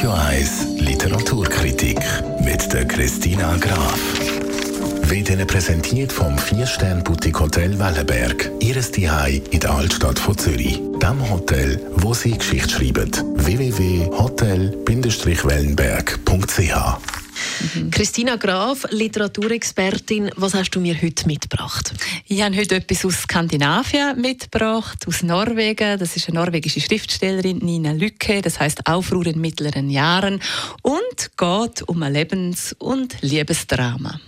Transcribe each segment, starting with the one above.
Radio 1 Literaturkritik mit der Christina Graf. Wird Ihnen präsentiert vom 4-Stern-Boutique Hotel Wellenberg. Ihres Zuhause in der Altstadt von Zürich. Dem Hotel, wo Sie Geschichte schreiben. www.hotel-wellenberg.ch Mhm. Christina Graf, Literaturexpertin, was hast du mir heute mitgebracht? Ich habe heute etwas aus Skandinavien mitgebracht, aus Norwegen. Das ist eine norwegische Schriftstellerin, Nina Lücke, das heißt Aufruhr in mittleren Jahren und geht um ein Lebens- und Liebesdrama.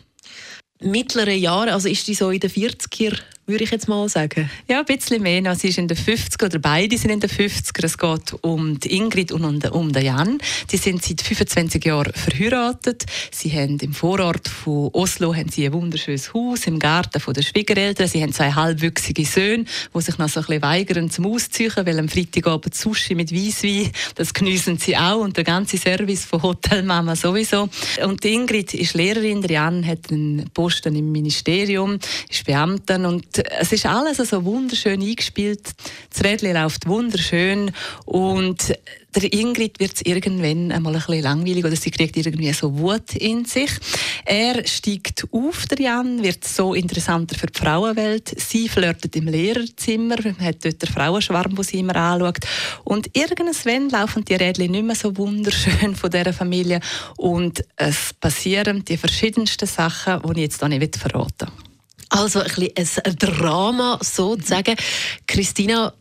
Mittlere Jahre, also ist die so in den 40er würde ich jetzt mal sagen. Ja, ein bisschen mehr. Also sie ist in den 50er oder beide sind in den 50er. Es geht um die Ingrid und um den Jan. Die sind seit 25 Jahren verheiratet. Sie haben im Vorort von Oslo haben sie ein wunderschönes Haus im Garten von der Schwiegereltern. Sie haben zwei halbwüchsige Söhne, die sich noch so ein bisschen weigern zum Ausziehen, weil am Freitagabend Sushi mit Weisswein, das geniessen sie auch und der ganze Service von Hotelmama sowieso. Und die Ingrid ist Lehrerin, der Jan hat einen Posten im Ministerium, ist Beamtin und es ist alles so wunderschön eingespielt. Das Rädchen läuft wunderschön und der Ingrid wird es irgendwann einmal ein bisschen langweilig oder sie kriegt irgendwie so Wut in sich. Er steigt auf, der Jan, wird so interessanter für die Frauenwelt. Sie flirtet im Lehrerzimmer, hat dort den Frauenschwarm, den sie immer anschaut. Und irgendwann laufen die Rädchen nicht mehr so wunderschön von dieser Familie und es passieren die verschiedensten Sachen, die ich jetzt hier nicht verraten will. Also ein, bisschen ein Drama sozusagen. Christina,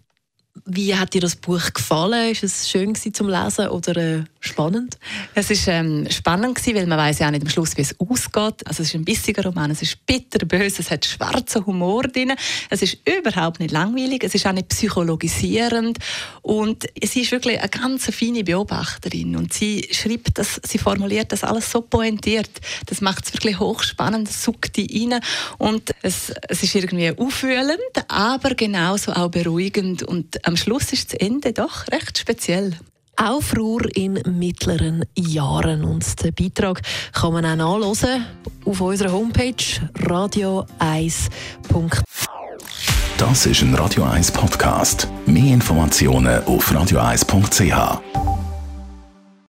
wie hat dir das Buch gefallen? Ist es schön zum Lesen oder äh, spannend? Es ist ähm, spannend gewesen, weil man weiß ja auch nicht am Schluss, wie es ausgeht. Also es ist ein bissiger Roman, es ist bitterböse, es hat schwarzen Humor drin. Es ist überhaupt nicht langweilig, es ist auch nicht psychologisierend und sie ist wirklich eine ganz feine Beobachterin und sie schreibt das, sie formuliert das alles so pointiert. Das macht es wirklich hochspannend, es sucht die rein und es, es ist irgendwie aufwühlend, aber genauso auch beruhigend und am Schluss ist das Ende doch recht speziell. Aufruhr in mittleren Jahren. Und den Beitrag kann man auch nachlesen auf unserer Homepage radio1.ch. Das ist ein Radio 1 Podcast. Mehr Informationen auf radio1.ch.